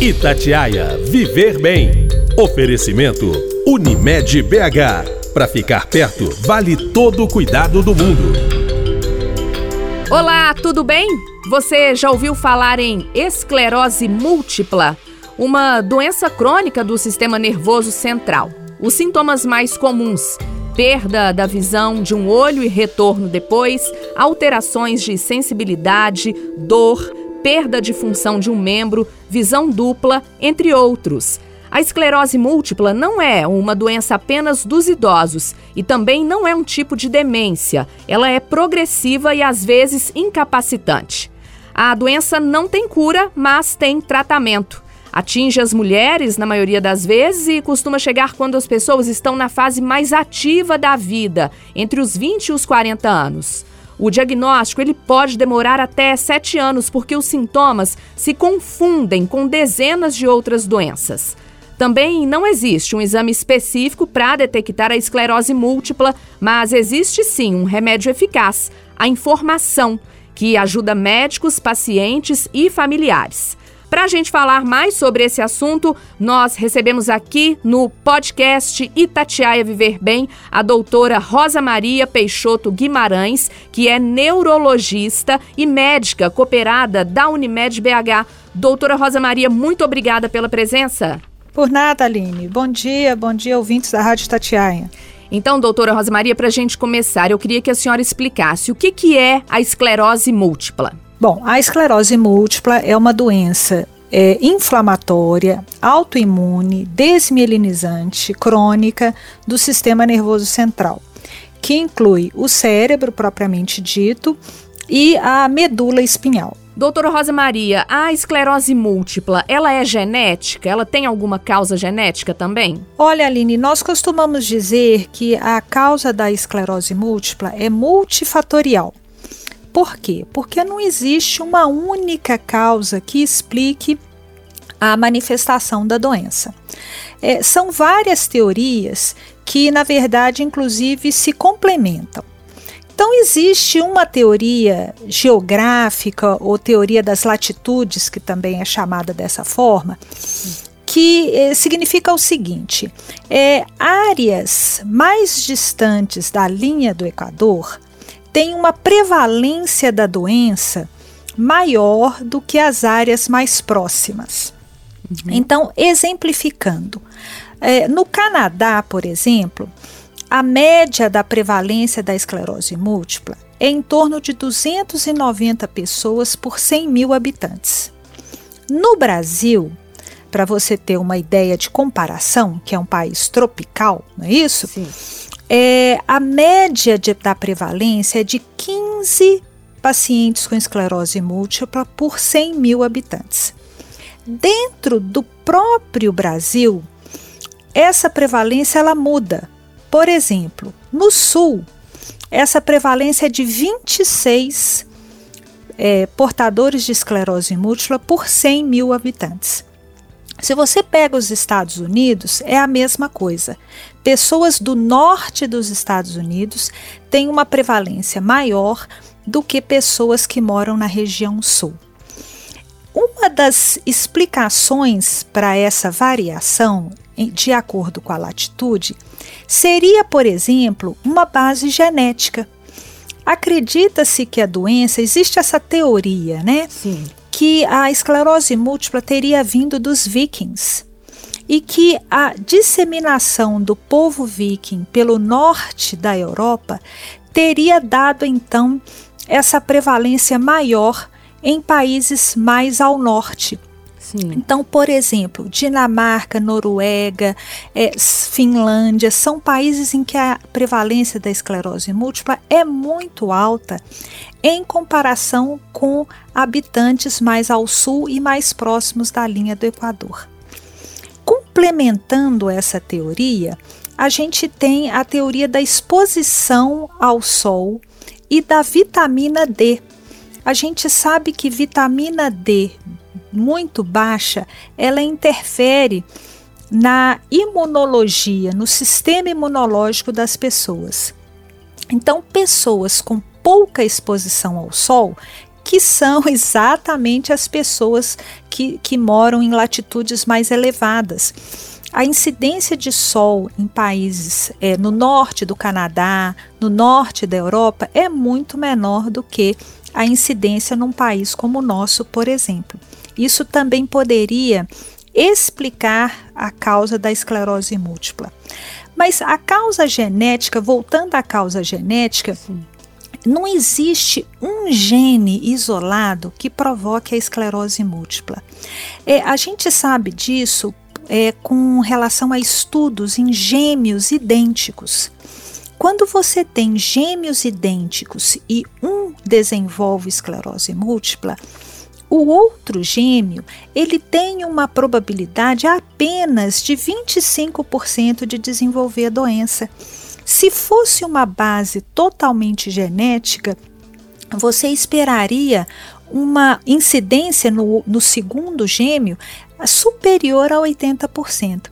Itatiaia Viver Bem. Oferecimento Unimed BH. Para ficar perto, vale todo o cuidado do mundo. Olá, tudo bem? Você já ouviu falar em esclerose múltipla? Uma doença crônica do sistema nervoso central. Os sintomas mais comuns perda da visão de um olho e retorno depois, alterações de sensibilidade, dor, perda de função de um membro, visão dupla, entre outros. A esclerose múltipla não é uma doença apenas dos idosos e também não é um tipo de demência. Ela é progressiva e às vezes incapacitante. A doença não tem cura, mas tem tratamento. Atinge as mulheres, na maioria das vezes, e costuma chegar quando as pessoas estão na fase mais ativa da vida, entre os 20 e os 40 anos. O diagnóstico ele pode demorar até sete anos porque os sintomas se confundem com dezenas de outras doenças. Também não existe um exame específico para detectar a esclerose múltipla, mas existe sim um remédio eficaz, a informação, que ajuda médicos, pacientes e familiares. Para a gente falar mais sobre esse assunto, nós recebemos aqui no podcast Itatiaia Viver Bem a doutora Rosa Maria Peixoto Guimarães, que é neurologista e médica cooperada da Unimed BH. Doutora Rosa Maria, muito obrigada pela presença. Por nada, Aline. Bom dia, bom dia, ouvintes da Rádio Itatiaia. Então, doutora Rosa Maria, para a gente começar, eu queria que a senhora explicasse o que, que é a esclerose múltipla. Bom, a esclerose múltipla é uma doença é, inflamatória, autoimune, desmielinizante, crônica do sistema nervoso central, que inclui o cérebro propriamente dito e a medula espinhal. Doutora Rosa Maria, a esclerose múltipla, ela é genética? Ela tem alguma causa genética também? Olha, Aline, nós costumamos dizer que a causa da esclerose múltipla é multifatorial. Por quê? Porque não existe uma única causa que explique a manifestação da doença. É, são várias teorias que, na verdade, inclusive se complementam. Então, existe uma teoria geográfica ou teoria das latitudes, que também é chamada dessa forma, que eh, significa o seguinte: é, áreas mais distantes da linha do Equador tem uma prevalência da doença maior do que as áreas mais próximas. Uhum. Então, exemplificando, é, no Canadá, por exemplo, a média da prevalência da esclerose múltipla é em torno de 290 pessoas por 100 mil habitantes. No Brasil, para você ter uma ideia de comparação, que é um país tropical, não é isso? Sim é, a média de, da prevalência é de 15 pacientes com esclerose múltipla por 100 mil habitantes. Dentro do próprio Brasil, essa prevalência ela muda. Por exemplo, no sul, essa prevalência é de 26 é, portadores de esclerose múltipla por 100 mil habitantes. Se você pega os Estados Unidos, é a mesma coisa. Pessoas do norte dos Estados Unidos têm uma prevalência maior do que pessoas que moram na região sul. Uma das explicações para essa variação, de acordo com a latitude, seria, por exemplo, uma base genética. Acredita-se que a doença, existe essa teoria, né? Sim que a esclerose múltipla teria vindo dos vikings e que a disseminação do povo viking pelo norte da Europa teria dado então essa prevalência maior em países mais ao norte, Sim. Então, por exemplo, Dinamarca, Noruega, é, Finlândia são países em que a prevalência da esclerose múltipla é muito alta em comparação com habitantes mais ao sul e mais próximos da linha do Equador. Complementando essa teoria, a gente tem a teoria da exposição ao sol e da vitamina D. A gente sabe que vitamina D muito baixa, ela interfere na imunologia, no sistema imunológico das pessoas. Então, pessoas com pouca exposição ao sol que são exatamente as pessoas que, que moram em latitudes mais elevadas. A incidência de sol em países é, no norte do Canadá, no norte da Europa, é muito menor do que a incidência num país como o nosso, por exemplo. Isso também poderia explicar a causa da esclerose múltipla. Mas a causa genética, voltando à causa genética, Sim. não existe um gene isolado que provoque a esclerose múltipla. É, a gente sabe disso é, com relação a estudos em gêmeos idênticos. Quando você tem gêmeos idênticos e um desenvolve esclerose múltipla, o outro gêmeo, ele tem uma probabilidade apenas de 25% de desenvolver a doença. Se fosse uma base totalmente genética, você esperaria uma incidência no, no segundo gêmeo superior a 80%.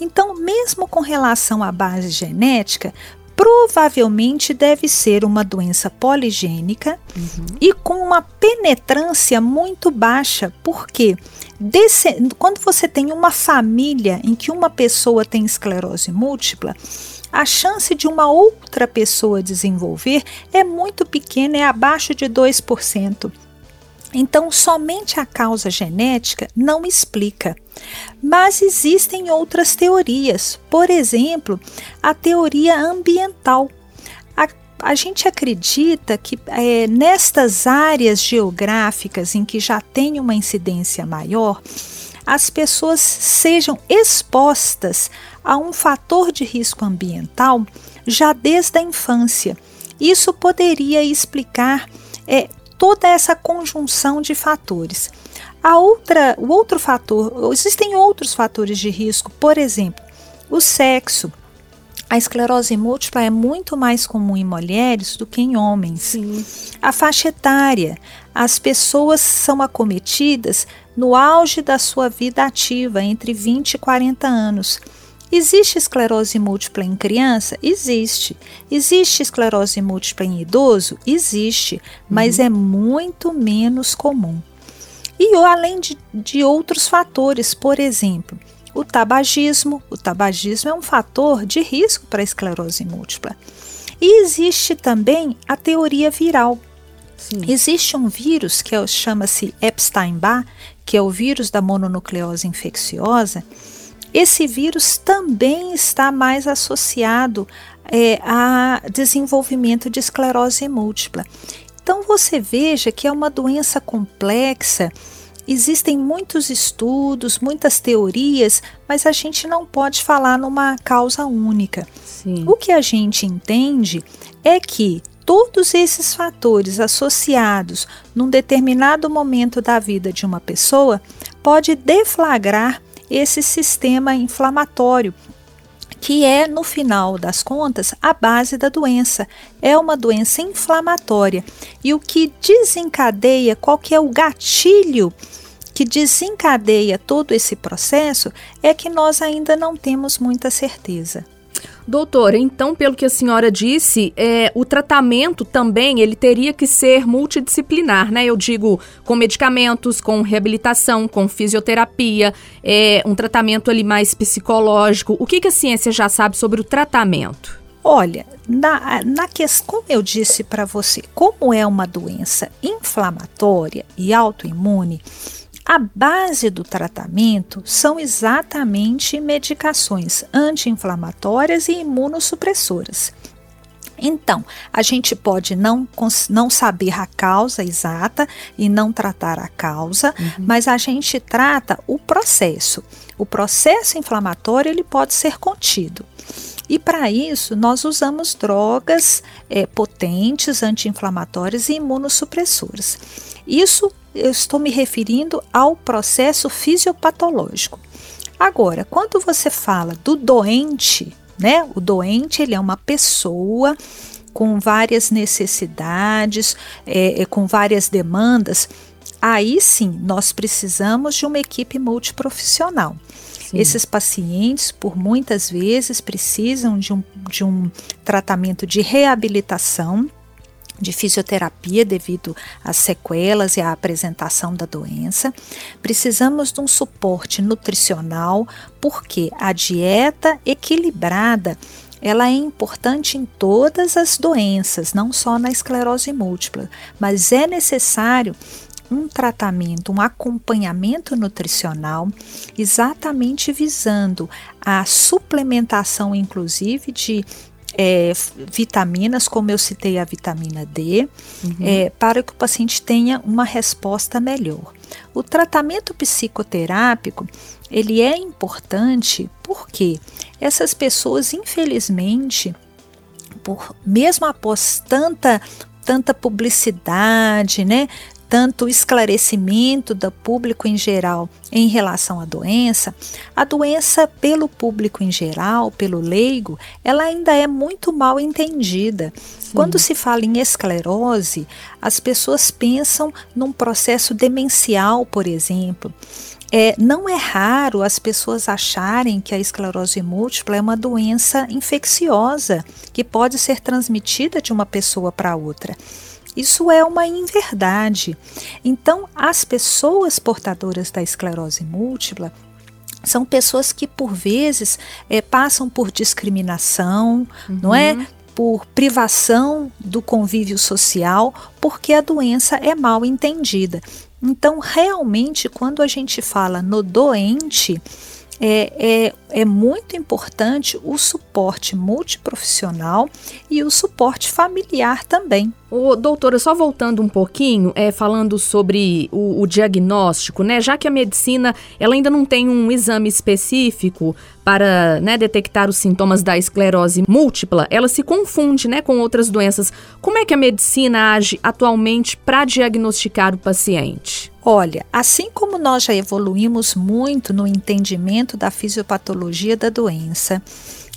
Então, mesmo com relação à base genética, provavelmente deve ser uma doença poligênica uhum. e com uma penetrância muito baixa, porque desse, quando você tem uma família em que uma pessoa tem esclerose múltipla, a chance de uma outra pessoa desenvolver é muito pequena, é abaixo de 2%. Então, somente a causa genética não explica. Mas existem outras teorias, por exemplo, a teoria ambiental. A, a gente acredita que é, nestas áreas geográficas em que já tem uma incidência maior, as pessoas sejam expostas a um fator de risco ambiental já desde a infância. Isso poderia explicar é, toda essa conjunção de fatores. A outra, o outro fator, existem outros fatores de risco, por exemplo, o sexo. A esclerose múltipla é muito mais comum em mulheres do que em homens. Sim. A faixa etária. As pessoas são acometidas no auge da sua vida ativa, entre 20 e 40 anos. Existe esclerose múltipla em criança? Existe. Existe esclerose múltipla em idoso? Existe, mas uhum. é muito menos comum. E além de, de outros fatores, por exemplo, o tabagismo. O tabagismo é um fator de risco para a esclerose múltipla. E existe também a teoria viral. Sim. Existe um vírus que é, chama-se Epstein-Barr, que é o vírus da mononucleose infecciosa, esse vírus também está mais associado é, a desenvolvimento de esclerose múltipla. Então você veja que é uma doença complexa. Existem muitos estudos, muitas teorias, mas a gente não pode falar numa causa única. Sim. O que a gente entende é que todos esses fatores associados num determinado momento da vida de uma pessoa pode deflagrar esse sistema inflamatório, que é, no final das contas, a base da doença. É uma doença inflamatória. E o que desencadeia, qual que é o gatilho que desencadeia todo esse processo, é que nós ainda não temos muita certeza. Doutora, então, pelo que a senhora disse, é, o tratamento também ele teria que ser multidisciplinar, né? Eu digo com medicamentos, com reabilitação, com fisioterapia, é, um tratamento ali mais psicológico. O que, que a ciência já sabe sobre o tratamento? Olha, na, na questão, como eu disse para você, como é uma doença inflamatória e autoimune, a base do tratamento são exatamente medicações anti-inflamatórias e imunossupressoras. Então, a gente pode não, não saber a causa exata e não tratar a causa, uhum. mas a gente trata o processo. O processo inflamatório ele pode ser contido. E para isso, nós usamos drogas é, potentes, anti-inflamatórias e imunossupressoras. Isso eu estou me referindo ao processo fisiopatológico. Agora, quando você fala do doente, né? O doente ele é uma pessoa com várias necessidades, é, é, com várias demandas. Aí sim, nós precisamos de uma equipe multiprofissional. Sim. Esses pacientes, por muitas vezes, precisam de um, de um tratamento de reabilitação de fisioterapia devido às sequelas e à apresentação da doença. Precisamos de um suporte nutricional, porque a dieta equilibrada ela é importante em todas as doenças, não só na esclerose múltipla, mas é necessário um tratamento, um acompanhamento nutricional, exatamente visando a suplementação, inclusive, de é, vitaminas, como eu citei a vitamina D, uhum. é, para que o paciente tenha uma resposta melhor. O tratamento psicoterápico ele é importante porque essas pessoas, infelizmente, por mesmo após tanta tanta publicidade, né, tanto esclarecimento do público em geral em relação à doença, a doença pelo público em geral, pelo leigo, ela ainda é muito mal entendida. Sim. Quando se fala em esclerose, as pessoas pensam num processo demencial, por exemplo. É, não é raro as pessoas acharem que a esclerose múltipla é uma doença infecciosa que pode ser transmitida de uma pessoa para outra. Isso é uma inverdade. Então, as pessoas portadoras da esclerose múltipla são pessoas que, por vezes, é, passam por discriminação, uhum. não é? Uhum. Por privação do convívio social, porque a doença é mal entendida. Então, realmente, quando a gente fala no doente, é, é, é muito importante o suporte multiprofissional e o suporte familiar também. Ô, doutora, só voltando um pouquinho, é, falando sobre o, o, diagnóstico, né? Já que a medicina ela ainda não tem um exame específico para né, detectar os sintomas da esclerose múltipla, ela se confunde né, com outras doenças. Como é que a medicina age atualmente para diagnosticar o paciente? Olha, assim como nós já evoluímos muito no entendimento da fisiopatologia da doença,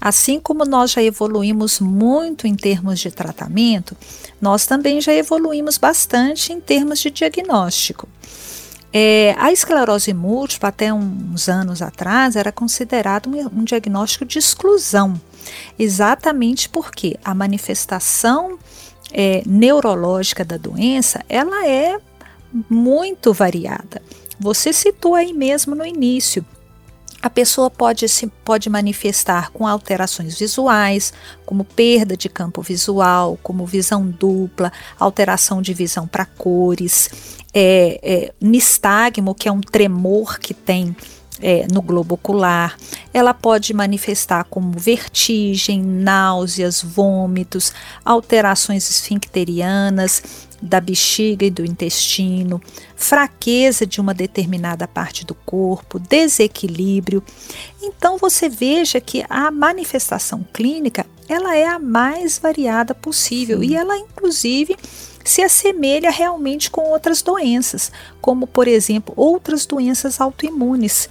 assim como nós já evoluímos muito em termos de tratamento, nós também já evoluímos bastante em termos de diagnóstico. É, a esclerose múltipla, até uns anos atrás, era considerado um, um diagnóstico de exclusão, exatamente porque a manifestação é, neurológica da doença ela é muito variada. Você citou aí mesmo no início. A pessoa pode se pode manifestar com alterações visuais, como perda de campo visual, como visão dupla, alteração de visão para cores, é, é, nistagmo, que é um tremor que tem é, no globo ocular. Ela pode manifestar como vertigem, náuseas, vômitos, alterações esfincterianas da bexiga e do intestino, fraqueza de uma determinada parte do corpo, desequilíbrio. Então você veja que a manifestação clínica ela é a mais variada possível Sim. e ela inclusive se assemelha realmente com outras doenças, como por exemplo outras doenças autoimunes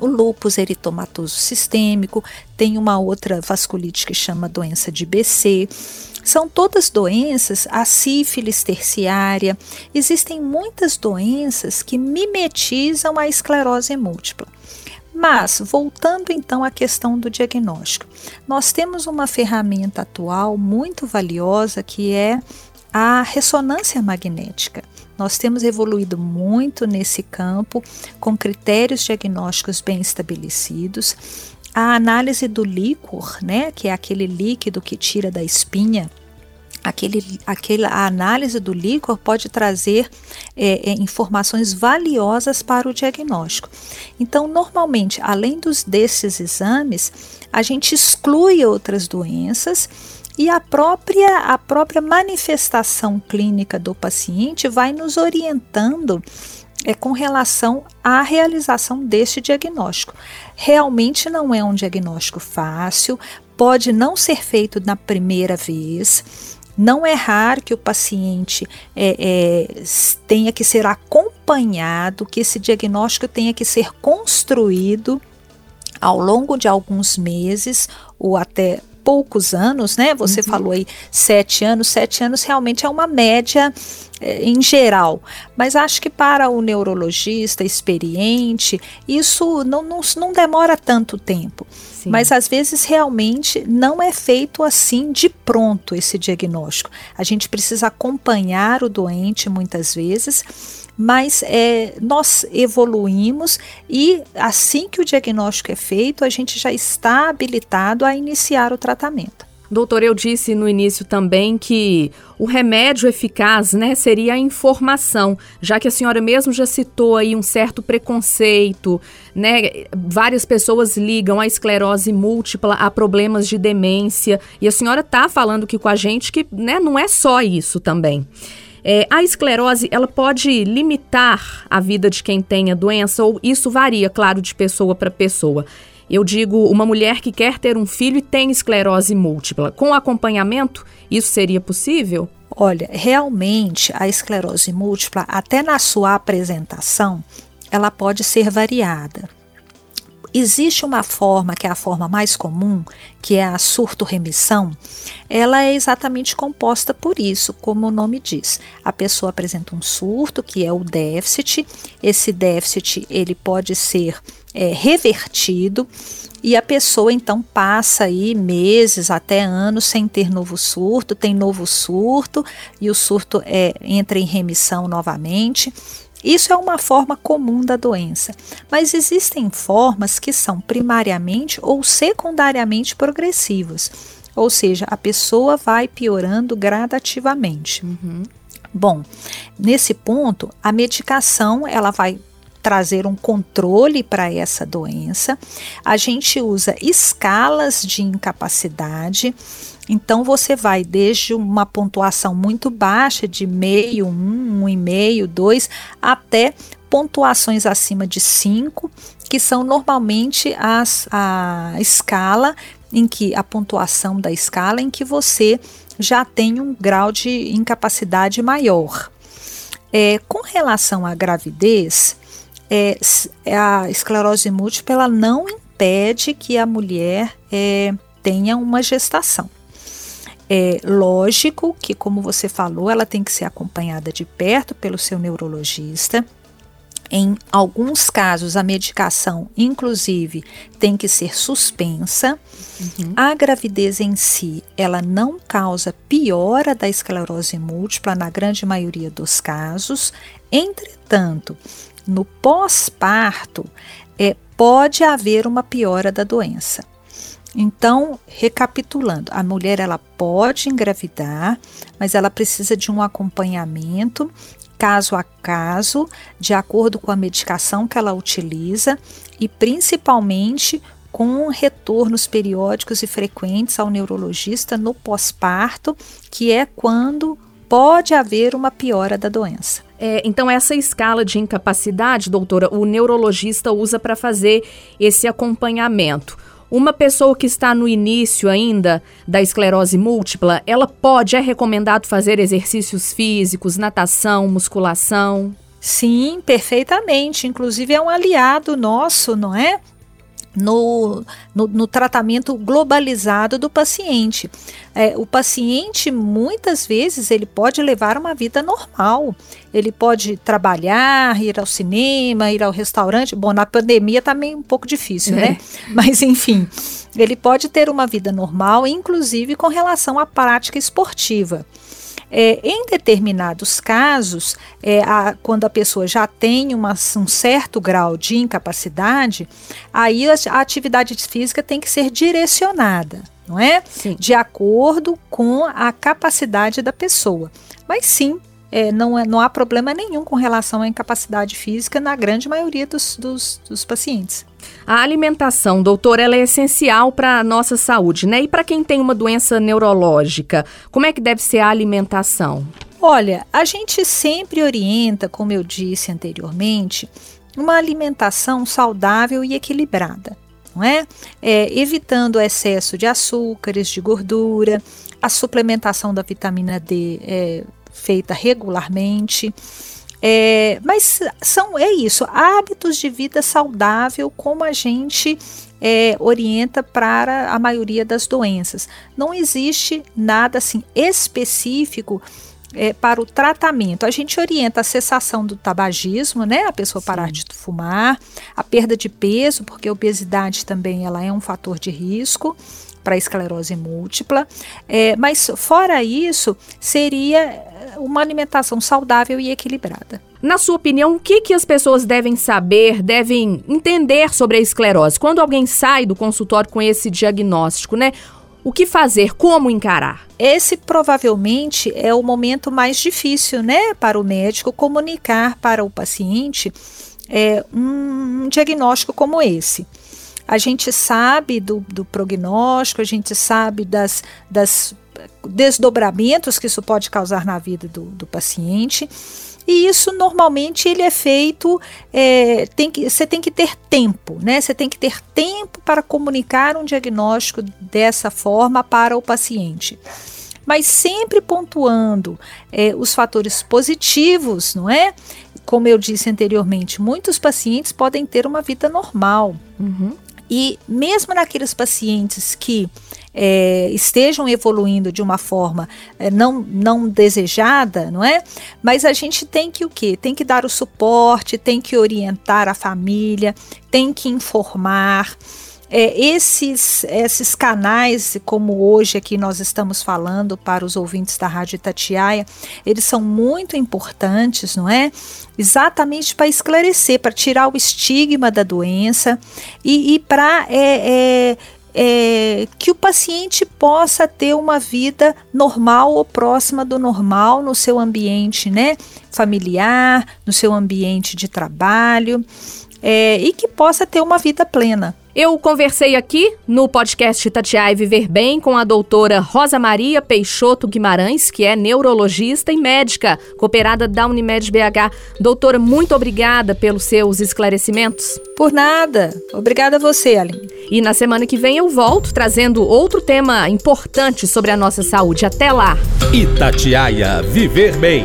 o lúpus eritomatoso sistêmico, tem uma outra vasculite que chama doença de BC. São todas doenças, a sífilis terciária. Existem muitas doenças que mimetizam a esclerose múltipla. Mas, voltando então à questão do diagnóstico, nós temos uma ferramenta atual muito valiosa que é a ressonância magnética. Nós temos evoluído muito nesse campo, com critérios diagnósticos bem estabelecidos. A análise do líquor, né, que é aquele líquido que tira da espinha, aquele, aquele, a análise do líquor pode trazer é, é, informações valiosas para o diagnóstico. Então, normalmente, além dos desses exames, a gente exclui outras doenças e a própria, a própria manifestação clínica do paciente vai nos orientando é, com relação à realização deste diagnóstico. Realmente não é um diagnóstico fácil, pode não ser feito na primeira vez. Não é raro que o paciente é, é, tenha que ser acompanhado, que esse diagnóstico tenha que ser construído ao longo de alguns meses ou até poucos anos, né? Você uhum. falou aí sete anos, sete anos realmente é uma média é, em geral. Mas acho que para o neurologista experiente, isso não, não, não demora tanto tempo. Sim. Mas às vezes realmente não é feito assim de pronto esse diagnóstico. A gente precisa acompanhar o doente muitas vezes mas é, nós evoluímos e assim que o diagnóstico é feito, a gente já está habilitado a iniciar o tratamento. Doutor, eu disse no início também que o remédio eficaz né, seria a informação, já que a senhora mesmo já citou aí um certo preconceito, né? Várias pessoas ligam a esclerose múltipla a problemas de demência, e a senhora está falando aqui com a gente que né, não é só isso também. É, a esclerose, ela pode limitar a vida de quem tem a doença, ou isso varia, claro, de pessoa para pessoa. Eu digo, uma mulher que quer ter um filho e tem esclerose múltipla, com acompanhamento, isso seria possível? Olha, realmente a esclerose múltipla, até na sua apresentação, ela pode ser variada. Existe uma forma, que é a forma mais comum, que é a surto-remissão, ela é exatamente composta por isso, como o nome diz. A pessoa apresenta um surto, que é o déficit. Esse déficit ele pode ser é, revertido e a pessoa então passa aí meses até anos sem ter novo surto, tem novo surto e o surto é, entra em remissão novamente. Isso é uma forma comum da doença, mas existem formas que são primariamente ou secundariamente progressivas, ou seja, a pessoa vai piorando gradativamente. Uhum. Bom, nesse ponto, a medicação ela vai trazer um controle para essa doença. A gente usa escalas de incapacidade então você vai desde uma pontuação muito baixa de meio, um, um e meio, dois, até pontuações acima de cinco, que são normalmente as, a escala em que a pontuação da escala em que você já tem um grau de incapacidade maior. É, com relação à gravidez, é, a esclerose múltipla ela não impede que a mulher é, tenha uma gestação. É lógico que, como você falou, ela tem que ser acompanhada de perto pelo seu neurologista. Em alguns casos, a medicação, inclusive, tem que ser suspensa. Uhum. A gravidez em si, ela não causa piora da esclerose múltipla na grande maioria dos casos. Entretanto, no pós-parto, é, pode haver uma piora da doença. Então, recapitulando, a mulher ela pode engravidar, mas ela precisa de um acompanhamento caso a caso, de acordo com a medicação que ela utiliza e principalmente com retornos periódicos e frequentes ao neurologista no pós-parto, que é quando pode haver uma piora da doença. É, então, essa escala de incapacidade, doutora, o neurologista usa para fazer esse acompanhamento. Uma pessoa que está no início ainda da esclerose múltipla, ela pode, é recomendado fazer exercícios físicos, natação, musculação? Sim, perfeitamente. Inclusive é um aliado nosso, não é? No, no, no, tratamento globalizado do paciente. É, o paciente, muitas vezes, ele pode levar uma vida normal. Ele pode trabalhar, ir ao cinema, ir ao restaurante. Bom, na pandemia tá meio um pouco difícil, né? é. né? Mas, enfim, ele pode ter uma vida normal, inclusive com relação à prática esportiva. É, em determinados casos, é, a, quando a pessoa já tem uma, um certo grau de incapacidade, aí a, a atividade física tem que ser direcionada, não é? Sim. De acordo com a capacidade da pessoa. Mas sim, é, não, é, não há problema nenhum com relação à incapacidade física na grande maioria dos, dos, dos pacientes. A alimentação, doutor, ela é essencial para a nossa saúde, né? E para quem tem uma doença neurológica, como é que deve ser a alimentação? Olha, a gente sempre orienta, como eu disse anteriormente, uma alimentação saudável e equilibrada, não é? é evitando o excesso de açúcares, de gordura, a suplementação da vitamina D é feita regularmente É, mas são é isso, hábitos de vida saudável, como a gente é, orienta para a maioria das doenças. Não existe nada assim específico é, para o tratamento. A gente orienta a cessação do tabagismo, né? A pessoa Sim. parar de fumar, a perda de peso, porque a obesidade também ela é um fator de risco para esclerose múltipla. É, mas fora isso, seria uma alimentação saudável e equilibrada. Na sua opinião, o que, que as pessoas devem saber, devem entender sobre a esclerose? Quando alguém sai do consultório com esse diagnóstico, né? O que fazer? Como encarar? Esse provavelmente é o momento mais difícil, né, para o médico comunicar para o paciente é, um diagnóstico como esse. A gente sabe do, do prognóstico, a gente sabe das, das desdobramentos que isso pode causar na vida do, do paciente. E isso normalmente ele é feito, é, tem que, você tem que ter tempo, né? Você tem que ter tempo para comunicar um diagnóstico dessa forma para o paciente. Mas sempre pontuando é, os fatores positivos, não é? Como eu disse anteriormente, muitos pacientes podem ter uma vida normal. Uhum. E mesmo naqueles pacientes que é, estejam evoluindo de uma forma é, não, não desejada, não é? Mas a gente tem que o quê? Tem que dar o suporte, tem que orientar a família, tem que informar. É, esses, esses canais, como hoje aqui nós estamos falando para os ouvintes da Rádio Itatiaia, eles são muito importantes, não é? Exatamente para esclarecer, para tirar o estigma da doença e, e para é, é, é, que o paciente possa ter uma vida normal ou próxima do normal no seu ambiente né, familiar, no seu ambiente de trabalho é, e que possa ter uma vida plena. Eu conversei aqui no podcast Tatiai Viver Bem com a doutora Rosa Maria Peixoto Guimarães, que é neurologista e médica, cooperada da Unimed BH. Doutora, muito obrigada pelos seus esclarecimentos. Por nada. Obrigada a você, Aline. E na semana que vem eu volto trazendo outro tema importante sobre a nossa saúde. Até lá. Itatiaia Viver Bem.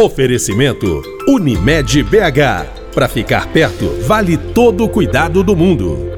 Oferecimento Unimed BH. Para ficar perto, vale todo o cuidado do mundo.